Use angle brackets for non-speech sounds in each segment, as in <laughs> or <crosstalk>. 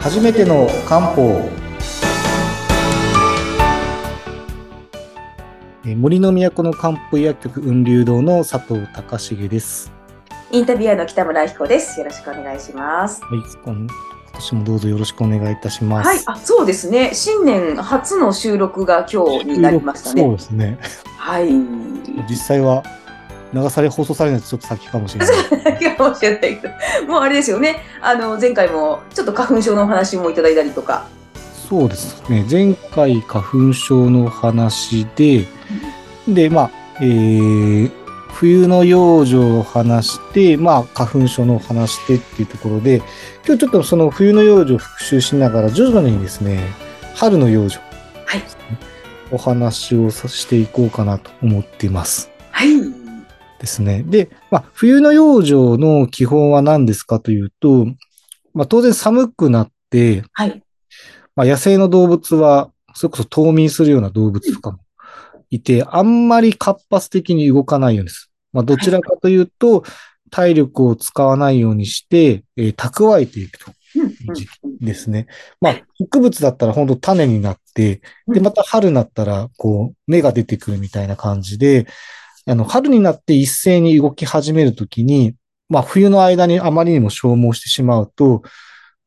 初めての漢方えー森の都の漢方薬局雲流堂の佐藤隆重です。インタビュアーの北村彦です。よろしくお願いします。はい、今今年もどうぞよろしくお願いいたします。はい、あ、そうですね。新年初の収録が今日になりましたそうね。ですね。はい。実際は流され放送されるのとちょっと先かもしれない。かもしれないけど、もうあれですよね。あの前回もちょっと花粉症のお話もいただいたりとか。そうですね。前回花粉症の話で、で、まあ、えー冬の養生を話して、まあ、花粉症の話してっていうところで、今日ちょっとその冬の養生を復習しながら、徐々にですね、春の養生、はい。お話をさしていこうかなと思っています。はい。ですね。で、まあ、冬の養生の基本は何ですかというと、まあ、当然寒くなって、はい。まあ、野生の動物は、それこそ冬眠するような動物とかもいて、あんまり活発的に動かないようにです。まあ、どちらかというと、体力を使わないようにして、えー蓄えていくとうんいう時期ですね。まあ、植物だったら本当種になって、で、うんまた春になったら、こう、芽が出てくるみたいな感じで、あの、春になって一斉に動き始めるときに、まあ、冬の間にあまりにも消耗してしまうと、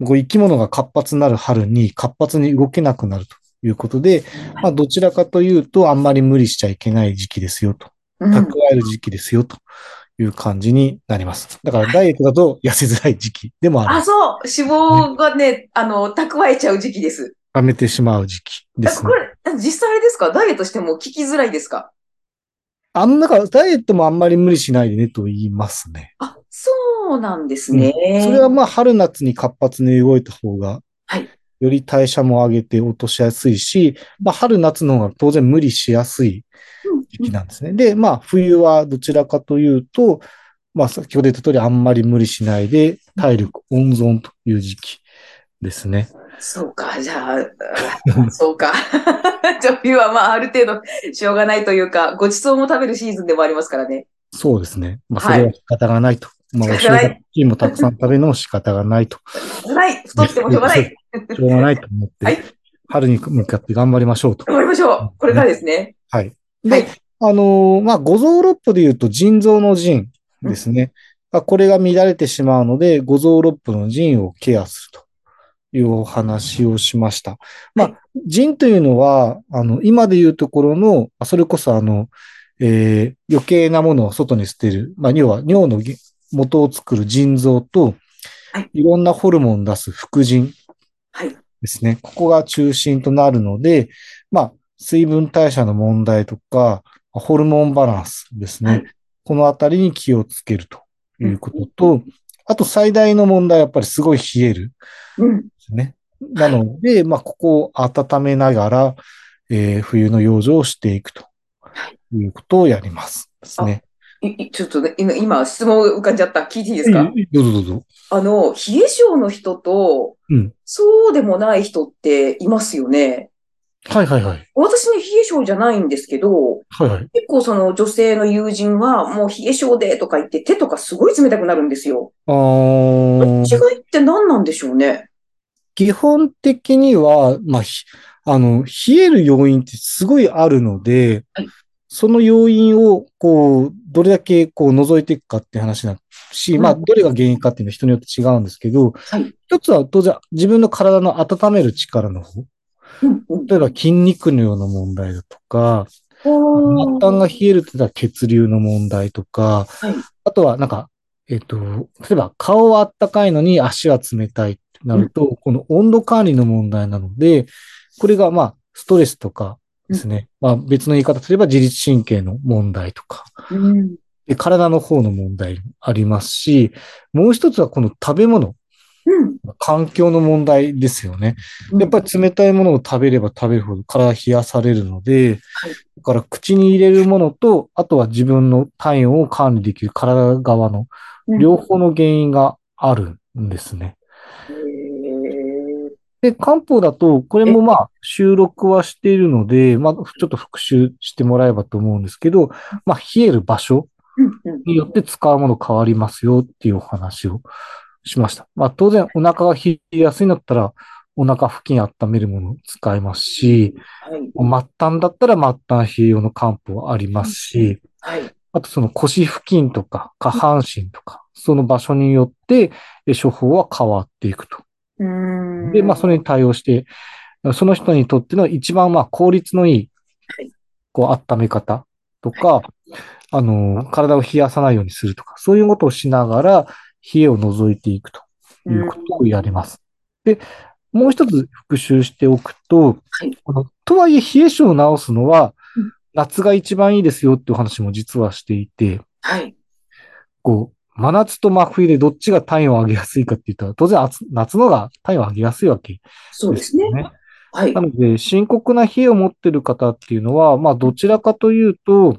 こう生き物が活発になる春に活発に動けなくなるということで、まあ、どちらかというと、あんまり無理しちゃいけない時期ですよと、うん蓄える時期ですよという感じになります。だから、ダイエットだと痩せづらい時期でもああ、る。そう。脂肪がね、あの、蓄えちゃう時期です。やめてしまう時期ですねこ。れ、実際あれですか？ダイエットしても効きづらいですか？あんなか、ダイエットもあんまり無理しないでねと言いますね。あ、そうなんですね。それはまあ、春夏に活発に動いた方が、はいより代謝も上げて落としやすいし、まあ、春夏の方が当然無理しやすい時期なんですね。で、まあ、冬はどちらかというと、まあ、先ほど言った通りあんまり無理しないで、体力温存という時期ですね。そうか、じゃあ、あ <laughs> そうか。じゃあ冬はまあある程度しょうがないというか、ごちそうも食べるシーズンでもありますからね。そうですね。まあ、そはいれは仕方がないと。まあ、お正月金もたくさん食べるのも仕方がないと。はい、太ってもしょうがない。しょうがないと思って、はい春に向かって頑張りましょうと。頑張りましょう。これからですね。はい。で、はいあのーまあ、五臓六腑で言うと腎臓の腎ですね。まあこれが乱れてしまうので、五臓六腑の腎をケアするというお話をしました。まあ、腎というのは、あの、今で言うところの、あそれこそあの、えー余計なものを外に捨てる。まあ、要は尿のげ元を作る腎臓と、はいいろんなホルモンを出す副腎はい。ですね。ここが中心となるので、まあ、水分代謝の問題とか、ホルモンバランスですね。はいこのあたりに気をつけるということと、あと最大の問題はやっぱりすごい冷えるうん。ですね。なので、まあ、ここを温めながら、えー冬の養生をしていくということをやります。ですね。ちょっとね、今、今質問浮かんじゃった。聞いていいですか？どうぞどうぞ。あの、冷え性の人と、うんそうでもない人っていますよね。はいはいはい。私ね、冷え性じゃないんですけど、はいはい。結構その女性の友人はもう冷え性でとか言って手とかすごい冷たくなるんですよ。あー違いって何なんでしょうね？基本的には、まあ、ひあの、冷える要因ってすごいあるので、はい。その要因を、こう、どれだけこう除いていくかって話なし、うん。まあ、どれが原因かっていうのは人によって違うんですけど、はい。一つは当然自分の体の温める力の方。例えば筋肉のような問題だとか、お末端が冷えるって言ったら血流の問題とか、はい。あとはなんか、えっ、と、例えば顔はあったかいのに足は冷たいなると、この温度管理の問題なので、これがまあ、ストレスとかですね。まあ別の言い方すれば自律神経の問題とか、うん。で体の方の問題もありますし、もう一つはこの食べ物、うん。環境の問題ですよね。やっぱり冷たいものを食べれば食べるほど体冷やされるので、はいだから口に入れるものと、あとは自分の体温を管理できる体側のうん両方の原因があるんですね。で、漢方だと、これもまあ収録はしているので、まあちょっと復習してもらえばと思うんですけど、まあ冷える場所によって使うもの変わりますよっていうお話をしました。まあ当然お腹が冷えやすいんだったら、お腹付近温めるものを使いますし、はい。末端だったら末端冷え用の漢方ありますし、はい。あとその腰付近とか下半身とか、その場所によってえ処方は変わっていくと。で、まあそれに対応して、その人にとっての一番まあ効率のいいはい、こう温め方とか、あの、体を冷やさないようにするとか、そういうことをしながら冷えを除いていくということをやります。で、もう一つ復習しておくと、はい。とはいえ冷え性を治すのはうん、夏が一番いいですよっていう話も実はしていて、はい。こう、真夏と真冬でどっちが体温を上げやすいかって言ったら、当然夏夏のが体温を上げやすいわけそうですね。はいな。ので、深刻な冷えを持っている方っていうのは、まあ、どちらかというと、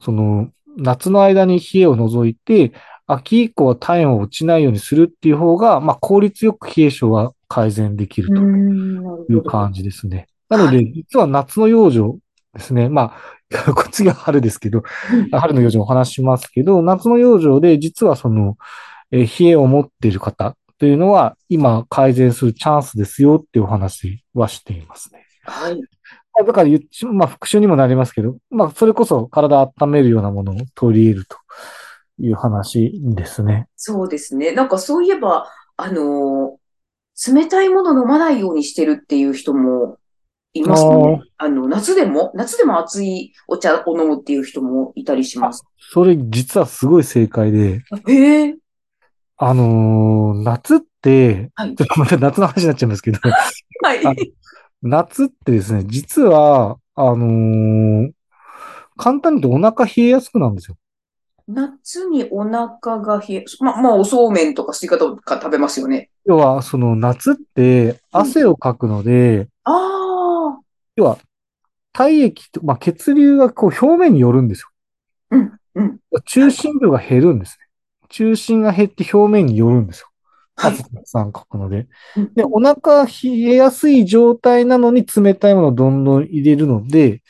その、夏の間に冷えを除いて、秋以降は体温を落ちないようにするっていう方が、まあ、効率よく冷え性は改善できると。いう感じですね。なので、実は夏の養生ですね。まあ、こっちが春ですけど、春の養生をお話ししますけど、夏の養生で実はその、えー冷えを持っている方というのは、今改善するチャンスですよっていうお話はしていますね。はい。まあだから言っち、まあ復習にもなりますけど、まあそれこそ体温めるようなものを取り入れるという話ですね。そうですね。なんかそういえば、あのー冷たいもの飲まないようにしてるっていう人もいますね。あの、夏でも、夏でも熱いお茶を飲むっていう人もいたりします。それ実はすごい正解で、へえ。あのー夏って、はいちょっとまた夏の話になっちゃうんですけど、<laughs> はい。あ夏ってですね、実は、あのー簡単に言うとお腹冷えやすくなるんですよ。夏にお腹が冷え、ま、まあ、おそうめんとかすり方とか食べますよね。要は、その夏って汗をかくので、ああ。要は体液と、まあ、血流がこう表面に寄るんですよ。うん、うん。中心部が減るんですね。中心が減って表面に寄るんですよ。はい汗たくさんかくので。うんで、お腹冷えやすい状態なのに冷たいものをどんどん入れるので、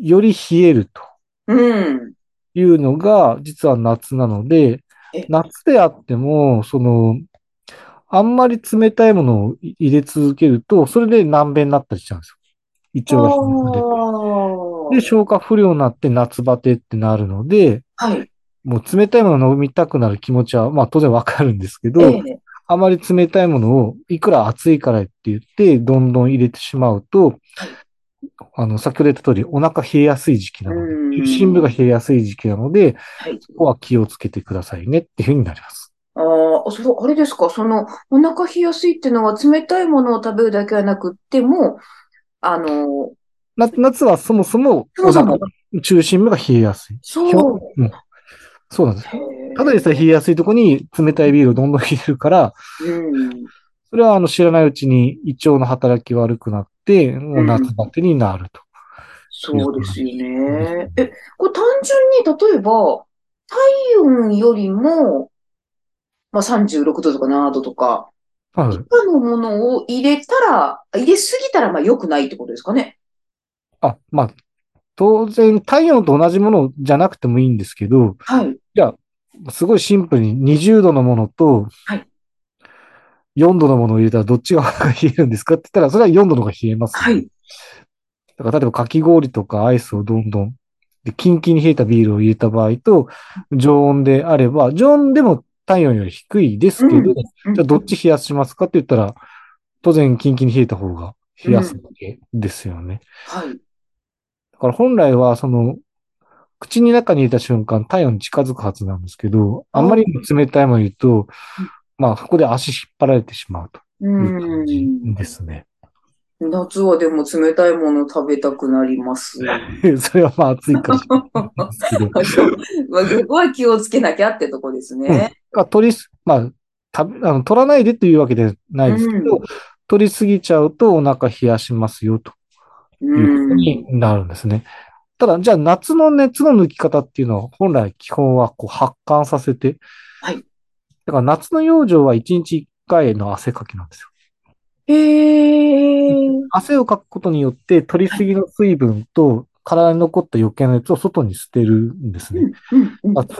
より冷えるとうん。いうのが実は夏なのでえ、夏であっても、その、あんまり冷たいものを入れ続けると、それで難便になったりしちゃうんですよ。胃腸が冷えるので。で、消化不良になって夏バテってなるので、はい。もう冷たいものを飲みたくなる気持ちは、まあ当然わかるんですけど、ええあまり冷たいものをいくら暑いからって言って、どんどん入れてしまうと、あの、先ほど言った通り、お腹冷えやすい時期なので、うん中心部が冷えやすい時期なので、はい。そこは気をつけてくださいねっていうふうになります。ああ、そう、あれですか？その、お腹冷えやすいっていうのは冷たいものを食べるだけはなくっても、あの、な夏はそもそも中心部が冷えやすい。そう。うんそうなんです。ただでさえ冷えやすいところに冷たいビールをどんどん入れるから、うん。それはあの知らないうちに胃腸の働きが悪くなって、もう夏バテになると。そうですよね。え、これ単純に、例えば、体温よりも、まあ、36度とか7度とか、はい以下のものを入れたら、入れすぎたら、まあ、良くないってことですかね。あ、まあ、当然体温と同じものじゃなくてもいいんですけど、はい。じゃあ、すごいシンプルに20度のものとはい、4度のものを入れたらどっちが冷えるんですかって言ったら、それは4度の方が冷えます。はい。だから例えばかき氷とかアイスをどんどん、で、キンキンに冷えたビールを入れた場合と、常温であれば、常温でも体温より低いですけど、うんじゃあどっち冷やしますかって言ったら、当然キンキンに冷えた方が冷やすわけですよね。はい。だから本来は、その、口に中に入れた瞬間、体温に近づくはずなんですけど、あんまり冷たいもの言うと、まあ、そこで足引っ張られてしまうとういう感じん。ですね。夏はでも冷たいもの食べたくなります。<laughs> それはまあ暑いからしれないですけど。<laughs> まあ、そこは気をつけなきゃってとこですね。まあ、取りす、まあ、たあの取らないでというわけではないですけど、うん取りすぎちゃうとお腹冷やしますよというこうん。とになるんですね。ただ、じゃあ夏の熱の抜き方っていうのは本来基本はこう発汗させて、はい。だから夏の養生は1日1回の汗かきなんですよ。へえ。汗をかくことによって取りすぎの水分と体に残った余計なやつを外に捨てるんですね。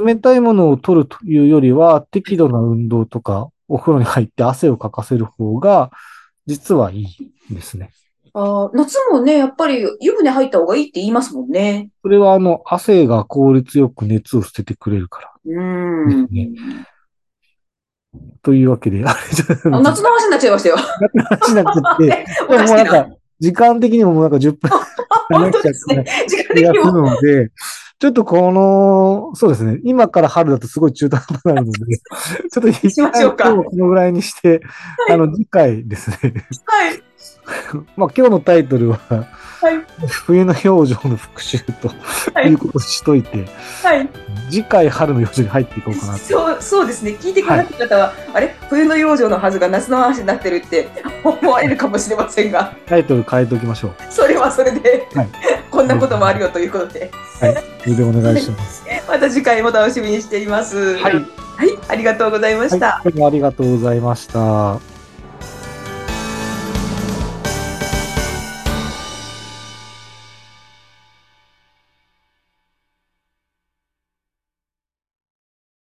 冷たいものを取るというよりは、適度な運動とか、お風呂に入って汗をかかせる方が、実はいいですね。あー夏もね、やっぱり湯船入った方がいいって言いますもんね。それは、あの、汗が効率よく熱を捨ててくれるから。うん。ねというわけで、あれじゃあ夏の話になっちゃいましたよ。話になっちゃって、<laughs> もなんか、時間的にももうなんか10分本当ですね。<laughs> 時間気がする的にも。ので、ちょっとこの、そうですね、今から春だとすごい中途半端になるので、<laughs> ちょっと一しましょうか旦今日このぐらいにして、あの、次回ですね、はい。<laughs> まあ今日のタイトルは、はい。冬の表情の復習とはいいうことにしといて、はい。次回春の表情に入っていこうかなと。そう、そうですね。聞いてくださった方は、あれ？冬の養生のはずが夏の話になってるって思われるかもしれませんが、タイトル変えておきましょう。それはそれで、はいこんなこともあるよということで、はい。それでお願いします。<laughs> また次回も楽しみにしています。はい。はい、ありがとうございました。はい。ありがとうございました。